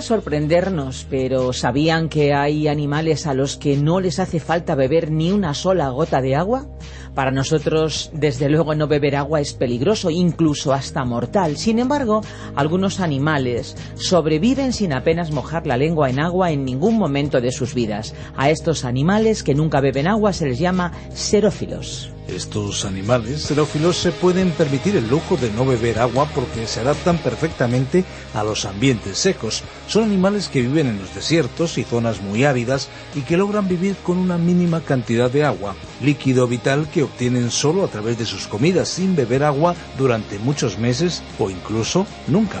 Sorprendernos, pero ¿sabían que hay animales a los que no les hace falta beber ni una sola gota de agua? Para nosotros, desde luego, no beber agua es peligroso, incluso hasta mortal. Sin embargo, algunos animales sobreviven sin apenas mojar la lengua en agua en ningún momento de sus vidas. A estos animales que nunca beben agua se les llama serófilos. Estos animales xerófilos se pueden permitir el lujo de no beber agua porque se adaptan perfectamente a los ambientes secos. Son animales que viven en los desiertos y zonas muy áridas y que logran vivir con una mínima cantidad de agua, líquido vital que obtienen solo a través de sus comidas sin beber agua durante muchos meses o incluso nunca.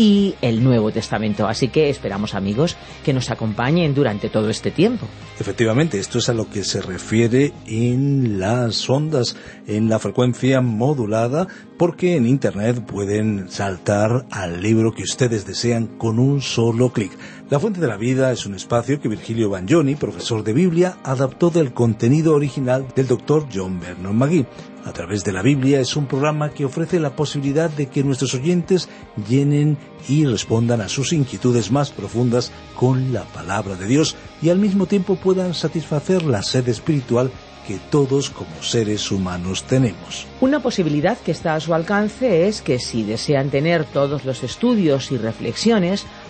y el Nuevo Testamento. Así que esperamos amigos que nos acompañen durante todo este tiempo. Efectivamente, esto es a lo que se refiere en las ondas, en la frecuencia modulada, porque en Internet pueden saltar al libro que ustedes desean con un solo clic. La Fuente de la Vida es un espacio que Virgilio Bagnoni, profesor de Biblia, adaptó del contenido original del doctor John Vernon McGee. A través de la Biblia es un programa que ofrece la posibilidad de que nuestros oyentes llenen y respondan a sus inquietudes más profundas con la palabra de Dios y al mismo tiempo puedan satisfacer la sed espiritual que todos como seres humanos tenemos. Una posibilidad que está a su alcance es que si desean tener todos los estudios y reflexiones,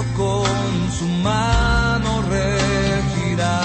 Con su mano regirá.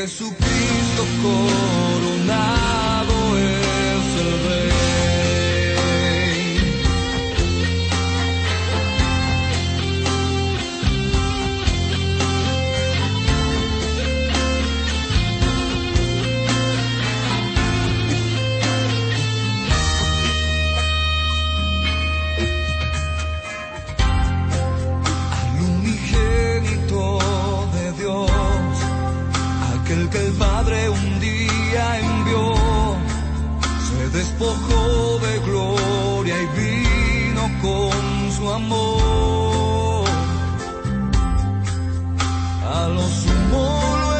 Jesucristo coronado despojó de gloria y vino con su amor. A lo sumo lo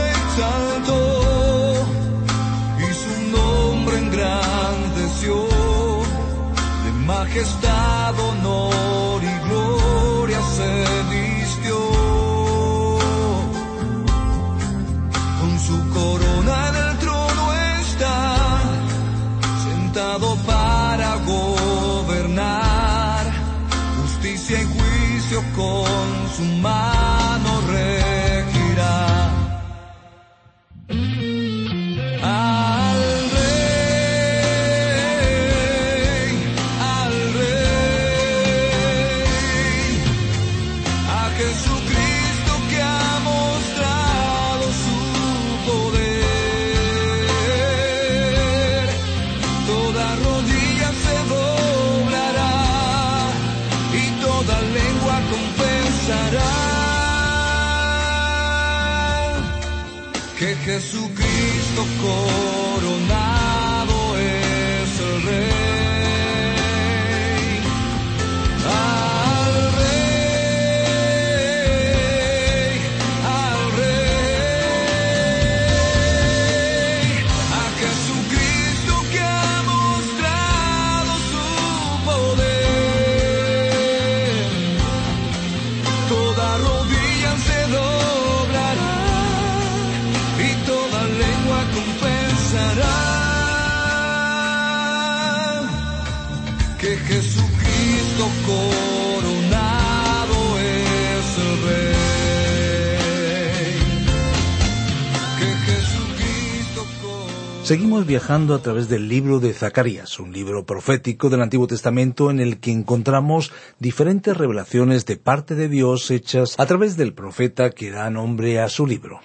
Seguimos viajando a través del libro de Zacarías, un libro profético del Antiguo Testamento en el que encontramos diferentes revelaciones de parte de Dios hechas a través del profeta que da nombre a su libro.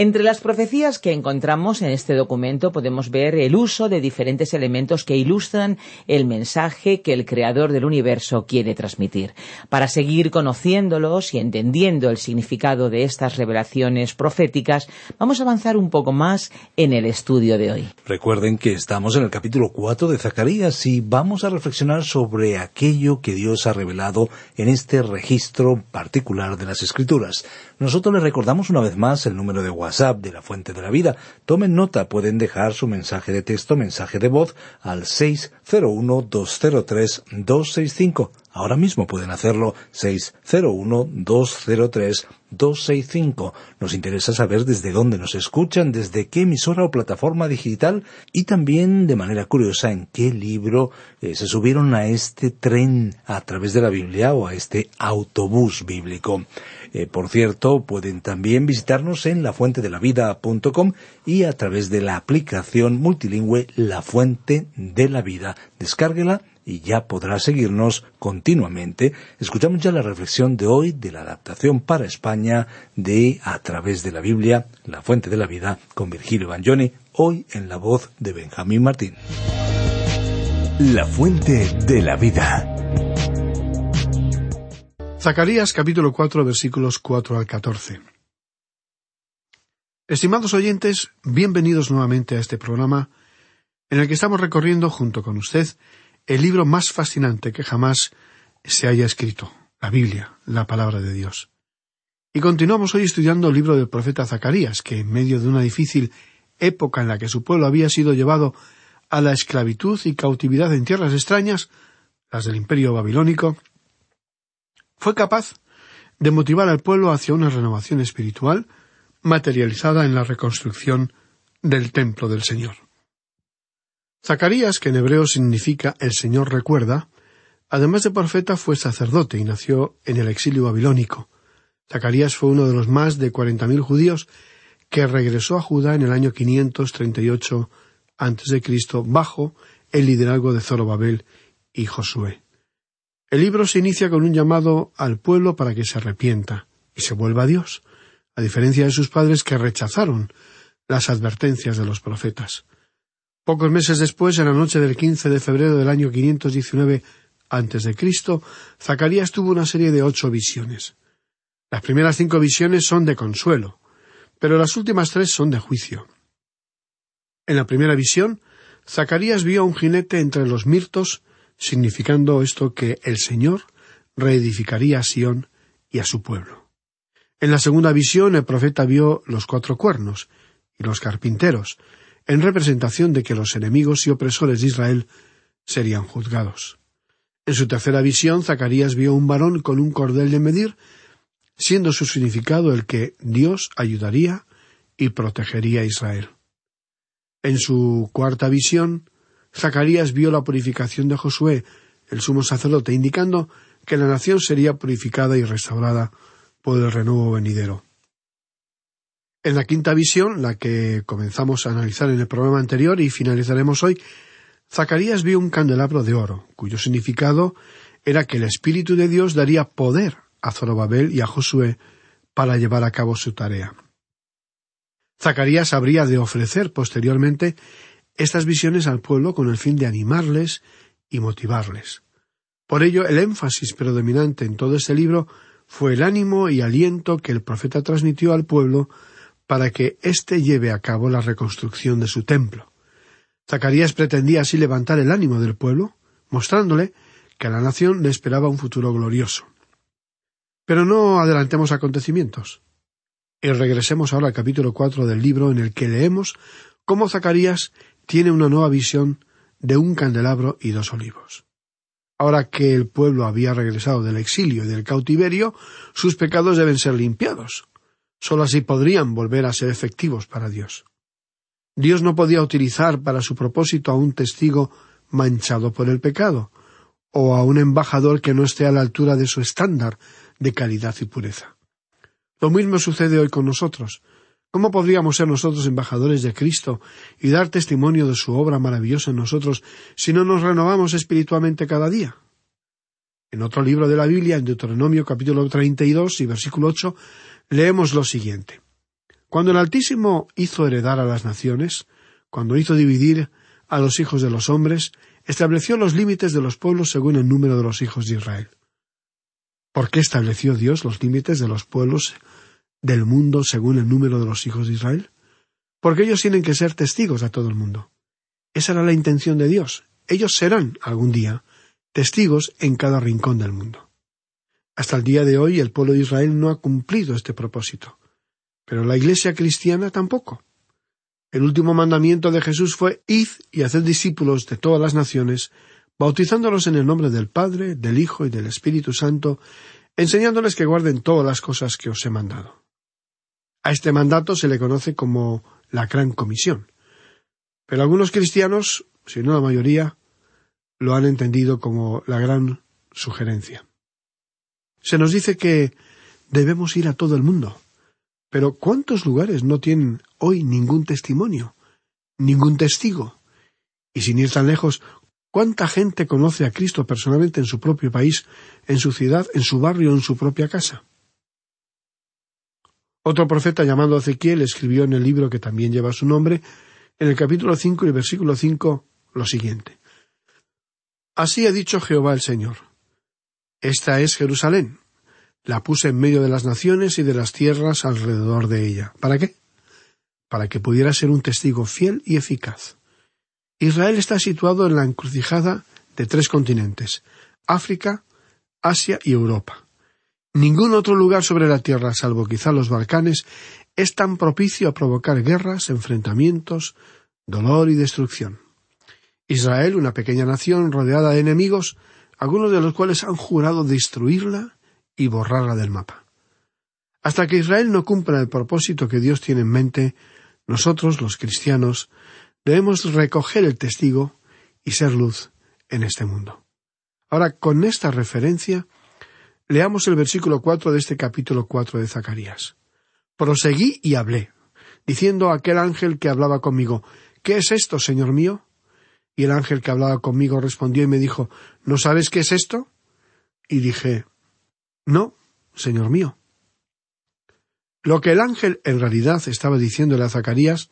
Entre las profecías que encontramos en este documento podemos ver el uso de diferentes elementos que ilustran el mensaje que el creador del universo quiere transmitir. Para seguir conociéndolos y entendiendo el significado de estas revelaciones proféticas, vamos a avanzar un poco más en el estudio de hoy. Recuerden que estamos en el capítulo 4 de Zacarías y vamos a reflexionar sobre aquello que Dios ha revelado en este registro particular de las Escrituras. Nosotros les recordamos una vez más el número de WhatsApp de la Fuente de la Vida. Tomen nota, pueden dejar su mensaje de texto, mensaje de voz al 601-203-265. Ahora mismo pueden hacerlo 601-203-265. Nos interesa saber desde dónde nos escuchan, desde qué emisora o plataforma digital y también de manera curiosa en qué libro eh, se subieron a este tren a través de la Biblia o a este autobús bíblico. Eh, por cierto, pueden también visitarnos en lafuentedelavida.com y a través de la aplicación multilingüe La Fuente de la Vida. Descárguela y ya podrá seguirnos continuamente. Escuchamos ya la reflexión de hoy de la adaptación para España de A través de la Biblia, La Fuente de la Vida, con Virgilio Bagnoni, hoy en la voz de Benjamín Martín. La Fuente de la Vida. Zacarías capítulo 4 versículos 4 al 14. Estimados oyentes, bienvenidos nuevamente a este programa en el que estamos recorriendo junto con usted el libro más fascinante que jamás se haya escrito, la Biblia, la palabra de Dios. Y continuamos hoy estudiando el libro del profeta Zacarías, que en medio de una difícil época en la que su pueblo había sido llevado a la esclavitud y cautividad en tierras extrañas, las del imperio babilónico, fue capaz de motivar al pueblo hacia una renovación espiritual materializada en la reconstrucción del templo del Señor. Zacarías, que en hebreo significa el Señor recuerda, además de profeta fue sacerdote y nació en el exilio babilónico. Zacarías fue uno de los más de cuarenta mil judíos que regresó a Judá en el año 538 a.C. bajo el liderazgo de Zorobabel y Josué. El libro se inicia con un llamado al pueblo para que se arrepienta y se vuelva a Dios, a diferencia de sus padres que rechazaron las advertencias de los profetas. Pocos meses después, en la noche del 15 de febrero del año 519 a.C., Zacarías tuvo una serie de ocho visiones. Las primeras cinco visiones son de consuelo, pero las últimas tres son de juicio. En la primera visión, Zacarías vio a un jinete entre los mirtos, significando esto que el Señor reedificaría a Sión y a su pueblo. En la segunda visión, el profeta vio los cuatro cuernos y los carpinteros, en representación de que los enemigos y opresores de Israel serían juzgados. En su tercera visión, Zacarías vio un varón con un cordel de medir, siendo su significado el que Dios ayudaría y protegería a Israel. En su cuarta visión, Zacarías vio la purificación de Josué, el sumo sacerdote, indicando que la nación sería purificada y restaurada por el renuevo venidero. En la quinta visión, la que comenzamos a analizar en el programa anterior y finalizaremos hoy, Zacarías vio un candelabro de oro, cuyo significado era que el Espíritu de Dios daría poder a Zorobabel y a Josué para llevar a cabo su tarea. Zacarías habría de ofrecer posteriormente estas visiones al pueblo con el fin de animarles y motivarles. Por ello, el énfasis predominante en todo este libro fue el ánimo y aliento que el profeta transmitió al pueblo para que éste lleve a cabo la reconstrucción de su templo. Zacarías pretendía así levantar el ánimo del pueblo, mostrándole que a la nación le esperaba un futuro glorioso. Pero no adelantemos acontecimientos. Y regresemos ahora al capítulo cuatro del libro en el que leemos cómo Zacarías tiene una nueva visión de un candelabro y dos olivos. Ahora que el pueblo había regresado del exilio y del cautiverio, sus pecados deben ser limpiados. Solo así podrían volver a ser efectivos para Dios. Dios no podía utilizar para su propósito a un testigo manchado por el pecado, o a un embajador que no esté a la altura de su estándar de calidad y pureza. Lo mismo sucede hoy con nosotros. ¿Cómo podríamos ser nosotros embajadores de Cristo y dar testimonio de su obra maravillosa en nosotros si no nos renovamos espiritualmente cada día? En otro libro de la Biblia, en Deuteronomio capítulo 32 y versículo 8, leemos lo siguiente. Cuando el Altísimo hizo heredar a las naciones, cuando hizo dividir a los hijos de los hombres, estableció los límites de los pueblos según el número de los hijos de Israel. ¿Por qué estableció Dios los límites de los pueblos del mundo según el número de los hijos de Israel? Porque ellos tienen que ser testigos a todo el mundo. Esa era la intención de Dios. Ellos serán, algún día, testigos en cada rincón del mundo. Hasta el día de hoy el pueblo de Israel no ha cumplido este propósito, pero la Iglesia cristiana tampoco. El último mandamiento de Jesús fue Id y haced discípulos de todas las naciones, bautizándolos en el nombre del Padre, del Hijo y del Espíritu Santo, enseñándoles que guarden todas las cosas que os he mandado. A este mandato se le conoce como la Gran Comisión. Pero algunos cristianos, si no la mayoría, lo han entendido como la Gran Sugerencia. Se nos dice que debemos ir a todo el mundo. Pero ¿cuántos lugares no tienen hoy ningún testimonio, ningún testigo? Y sin ir tan lejos, ¿cuánta gente conoce a Cristo personalmente en su propio país, en su ciudad, en su barrio, en su propia casa? Otro profeta llamado Ezequiel escribió en el libro que también lleva su nombre, en el capítulo cinco y versículo cinco, lo siguiente. Así ha dicho Jehová el Señor. Esta es Jerusalén. La puse en medio de las naciones y de las tierras alrededor de ella. ¿Para qué? Para que pudiera ser un testigo fiel y eficaz. Israel está situado en la encrucijada de tres continentes África, Asia y Europa. Ningún otro lugar sobre la tierra, salvo quizá los Balcanes, es tan propicio a provocar guerras, enfrentamientos, dolor y destrucción. Israel, una pequeña nación rodeada de enemigos, algunos de los cuales han jurado destruirla y borrarla del mapa. Hasta que Israel no cumpla el propósito que Dios tiene en mente, nosotros, los cristianos, debemos recoger el testigo y ser luz en este mundo. Ahora, con esta referencia, leamos el versículo cuatro de este capítulo cuatro de Zacarías. Proseguí y hablé, diciendo a aquel ángel que hablaba conmigo, ¿Qué es esto, Señor mío? Y el ángel que hablaba conmigo respondió y me dijo, ¿No sabes qué es esto? Y dije, No, Señor mío. Lo que el ángel en realidad estaba diciéndole a Zacarías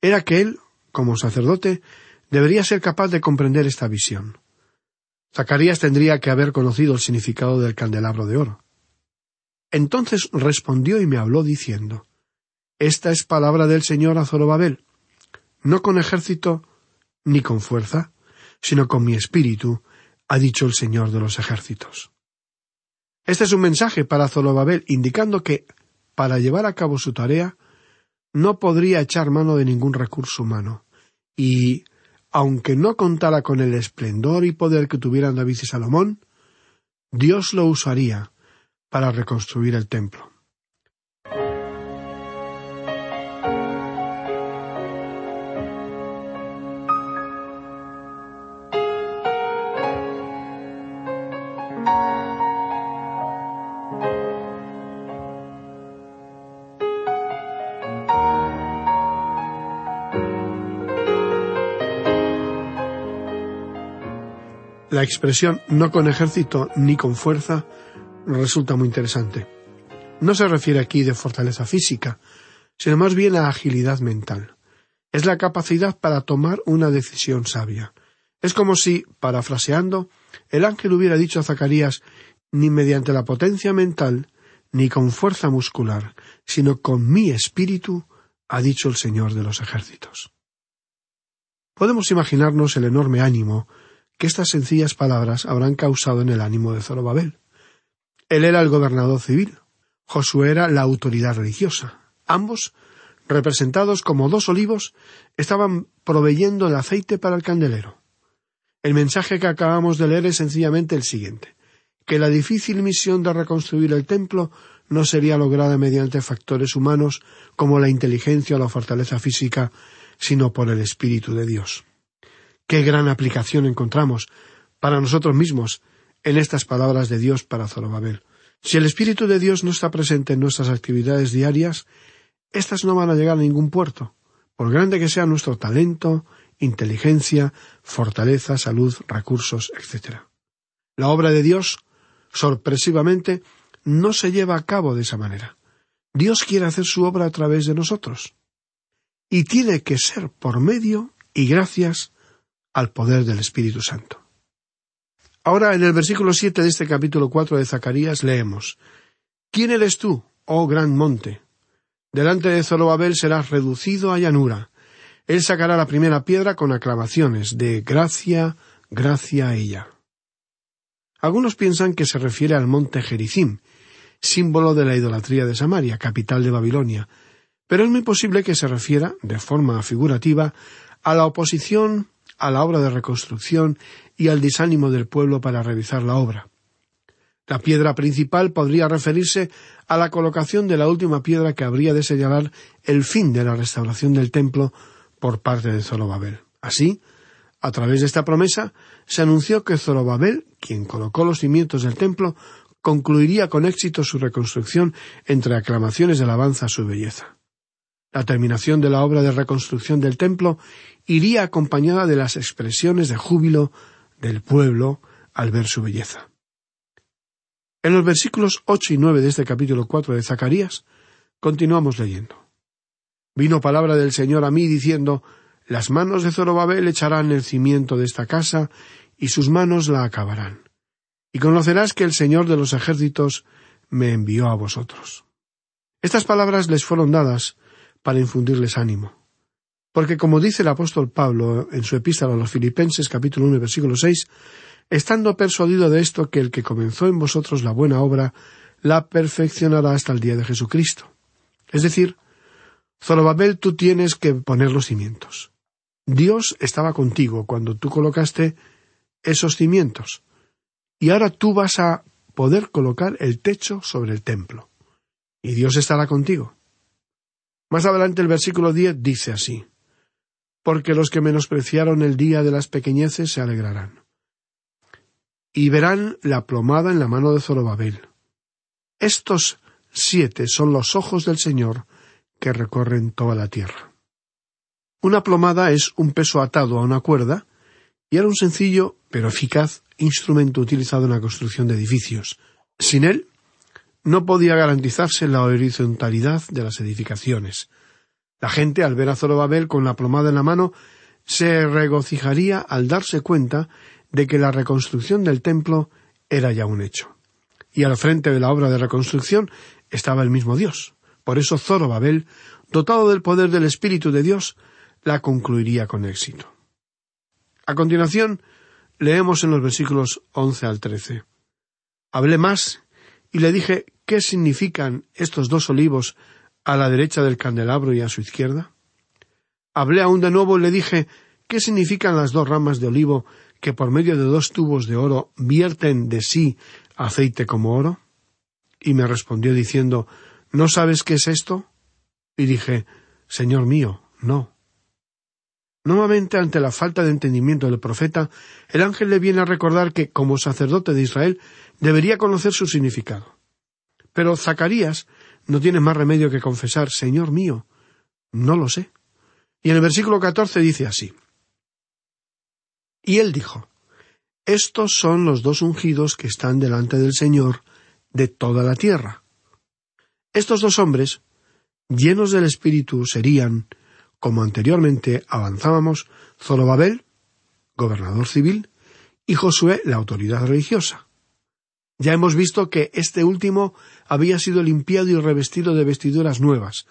era que él, como sacerdote, debería ser capaz de comprender esta visión. Zacarías tendría que haber conocido el significado del candelabro de oro. Entonces respondió y me habló diciendo Esta es palabra del Señor a Zorobabel, no con ejército ni con fuerza, sino con mi espíritu, ha dicho el Señor de los ejércitos. Este es un mensaje para Zorobabel indicando que, para llevar a cabo su tarea, no podría echar mano de ningún recurso humano, y, aunque no contara con el esplendor y poder que tuvieran David y Salomón, Dios lo usaría para reconstruir el templo. La expresión no con ejército ni con fuerza resulta muy interesante. No se refiere aquí de fortaleza física, sino más bien a agilidad mental. Es la capacidad para tomar una decisión sabia. Es como si, parafraseando, el ángel hubiera dicho a Zacarías ni mediante la potencia mental, ni con fuerza muscular, sino con mi espíritu, ha dicho el Señor de los ejércitos. Podemos imaginarnos el enorme ánimo que estas sencillas palabras habrán causado en el ánimo de Zorobabel. Él era el gobernador civil, Josué era la autoridad religiosa. Ambos, representados como dos olivos, estaban proveyendo el aceite para el candelero. El mensaje que acabamos de leer es sencillamente el siguiente que la difícil misión de reconstruir el templo no sería lograda mediante factores humanos como la inteligencia o la fortaleza física, sino por el Espíritu de Dios. Qué gran aplicación encontramos para nosotros mismos en estas palabras de Dios para Zorobabel. Si el Espíritu de Dios no está presente en nuestras actividades diarias, éstas no van a llegar a ningún puerto, por grande que sea nuestro talento, inteligencia, fortaleza, salud, recursos, etc. La obra de Dios, sorpresivamente, no se lleva a cabo de esa manera. Dios quiere hacer su obra a través de nosotros. Y tiene que ser por medio y gracias al poder del Espíritu Santo. Ahora, en el versículo siete de este capítulo cuatro de Zacarías leemos ¿Quién eres tú, oh gran monte? Delante de Zorobabel serás reducido a llanura. Él sacará la primera piedra con aclamaciones de gracia, gracia a ella. Algunos piensan que se refiere al monte Gerizim, símbolo de la idolatría de Samaria, capital de Babilonia, pero es muy posible que se refiera, de forma figurativa, a la oposición a la obra de reconstrucción y al desánimo del pueblo para realizar la obra. La piedra principal podría referirse a la colocación de la última piedra que habría de señalar el fin de la restauración del templo por parte de Zorobabel. Así, a través de esta promesa, se anunció que Zorobabel, quien colocó los cimientos del templo, concluiría con éxito su reconstrucción entre aclamaciones de alabanza a su belleza. La terminación de la obra de reconstrucción del templo iría acompañada de las expresiones de júbilo del pueblo al ver su belleza. En los versículos ocho y nueve de este capítulo cuatro de Zacarías continuamos leyendo. Vino palabra del Señor a mí diciendo Las manos de Zorobabel echarán el cimiento de esta casa y sus manos la acabarán. Y conocerás que el Señor de los ejércitos me envió a vosotros. Estas palabras les fueron dadas para infundirles ánimo. Porque como dice el apóstol Pablo en su epístola a los Filipenses capítulo 1 versículo 6, estando persuadido de esto que el que comenzó en vosotros la buena obra la perfeccionará hasta el día de Jesucristo. Es decir, Zorobabel tú tienes que poner los cimientos. Dios estaba contigo cuando tú colocaste esos cimientos. Y ahora tú vas a poder colocar el techo sobre el templo. Y Dios estará contigo. Más adelante el versículo 10 dice así porque los que menospreciaron el día de las pequeñeces se alegrarán. Y verán la plomada en la mano de Zorobabel. Estos siete son los ojos del Señor que recorren toda la tierra. Una plomada es un peso atado a una cuerda y era un sencillo pero eficaz instrumento utilizado en la construcción de edificios. Sin él, no podía garantizarse la horizontalidad de las edificaciones, la gente, al ver a Zorobabel con la plomada en la mano, se regocijaría al darse cuenta de que la reconstrucción del templo era ya un hecho. Y al frente de la obra de reconstrucción estaba el mismo Dios. Por eso Zorobabel, dotado del poder del Espíritu de Dios, la concluiría con éxito. A continuación, leemos en los versículos once al trece. Hablé más y le dije qué significan estos dos olivos a la derecha del candelabro y a su izquierda? Hablé aún de nuevo y le dije ¿Qué significan las dos ramas de olivo que por medio de dos tubos de oro vierten de sí aceite como oro? Y me respondió diciendo ¿No sabes qué es esto? Y dije Señor mío, no. Nuevamente, ante la falta de entendimiento del profeta, el ángel le viene a recordar que, como sacerdote de Israel, debería conocer su significado. Pero Zacarías no tienes más remedio que confesar, Señor mío, no lo sé. Y en el versículo catorce dice así. Y él dijo, Estos son los dos ungidos que están delante del Señor de toda la tierra. Estos dos hombres, llenos del Espíritu, serían, como anteriormente avanzábamos, Zorobabel, gobernador civil, y Josué, la autoridad religiosa. Ya hemos visto que este último había sido limpiado y revestido de vestiduras nuevas.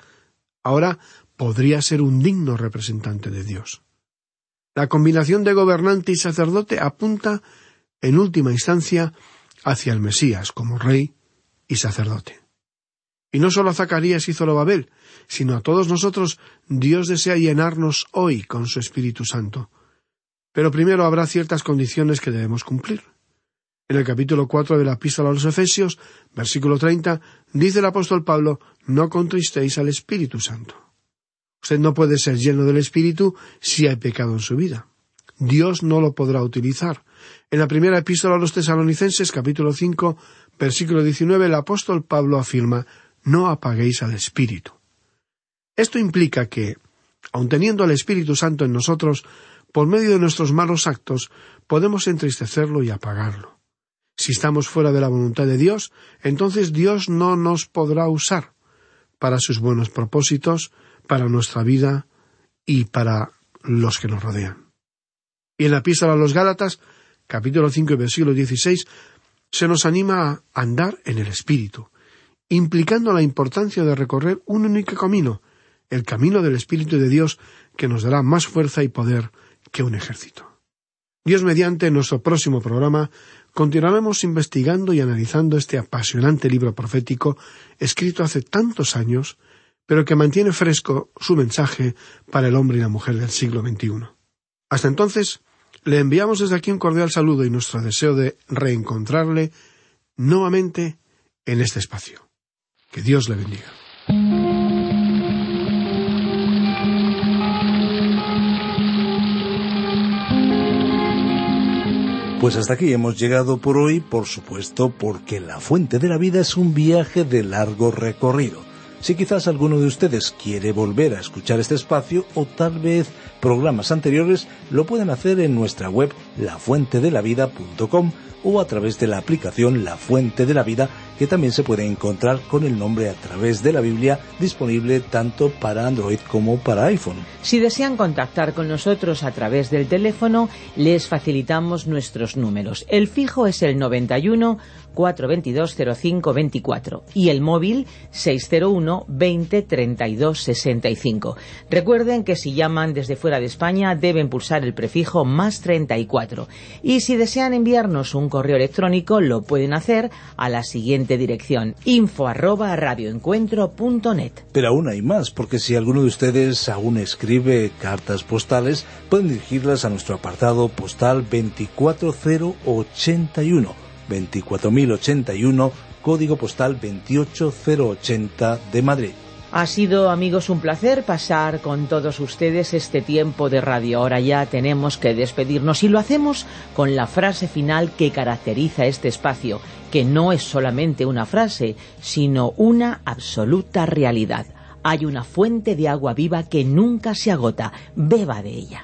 Ahora podría ser un digno representante de Dios. La combinación de gobernante y sacerdote apunta, en última instancia, hacia el Mesías como rey y sacerdote. Y no solo a Zacarías y Zorobabel, sino a todos nosotros Dios desea llenarnos hoy con su Espíritu Santo. Pero primero habrá ciertas condiciones que debemos cumplir. En el capítulo cuatro de la epístola a los Efesios, versículo treinta, dice el apóstol Pablo No contristéis al Espíritu Santo. Usted no puede ser lleno del Espíritu si hay pecado en su vida. Dios no lo podrá utilizar. En la primera epístola a los tesalonicenses, capítulo cinco, versículo diecinueve, el apóstol Pablo afirma No apaguéis al Espíritu. Esto implica que, aun teniendo al Espíritu Santo en nosotros, por medio de nuestros malos actos, podemos entristecerlo y apagarlo. Si estamos fuera de la voluntad de Dios, entonces Dios no nos podrá usar para sus buenos propósitos, para nuestra vida y para los que nos rodean. Y en la epístola a los Gálatas, capítulo 5 y versículo 16, se nos anima a andar en el Espíritu, implicando la importancia de recorrer un único camino, el camino del Espíritu de Dios, que nos dará más fuerza y poder que un ejército. Dios mediante, en nuestro próximo programa continuaremos investigando y analizando este apasionante libro profético escrito hace tantos años, pero que mantiene fresco su mensaje para el hombre y la mujer del siglo XXI. Hasta entonces, le enviamos desde aquí un cordial saludo y nuestro deseo de reencontrarle nuevamente en este espacio. Que Dios le bendiga. Pues hasta aquí hemos llegado por hoy, por supuesto, porque la fuente de la vida es un viaje de largo recorrido. Si quizás alguno de ustedes quiere volver a escuchar este espacio o tal vez programas anteriores, lo pueden hacer en nuestra web lafuentedelavida.com o a través de la aplicación La Fuente de la Vida, que también se puede encontrar con el nombre a través de la Biblia, disponible tanto para Android como para iPhone. Si desean contactar con nosotros a través del teléfono, les facilitamos nuestros números. El fijo es el 91 422 0524 y el móvil 601 20 32 65. Recuerden que si llaman desde fuera de España deben pulsar el prefijo más 34 y si desean enviarnos un correo electrónico lo pueden hacer a la siguiente dirección info arroba radioencuentro.net. Pero aún hay más, porque si alguno de ustedes aún escribe cartas postales, pueden dirigirlas a nuestro apartado postal 24081, 24081, código postal 28080 de Madrid. Ha sido, amigos, un placer pasar con todos ustedes este tiempo de radio. Ahora ya tenemos que despedirnos y lo hacemos con la frase final que caracteriza este espacio, que no es solamente una frase, sino una absoluta realidad. Hay una fuente de agua viva que nunca se agota. Beba de ella.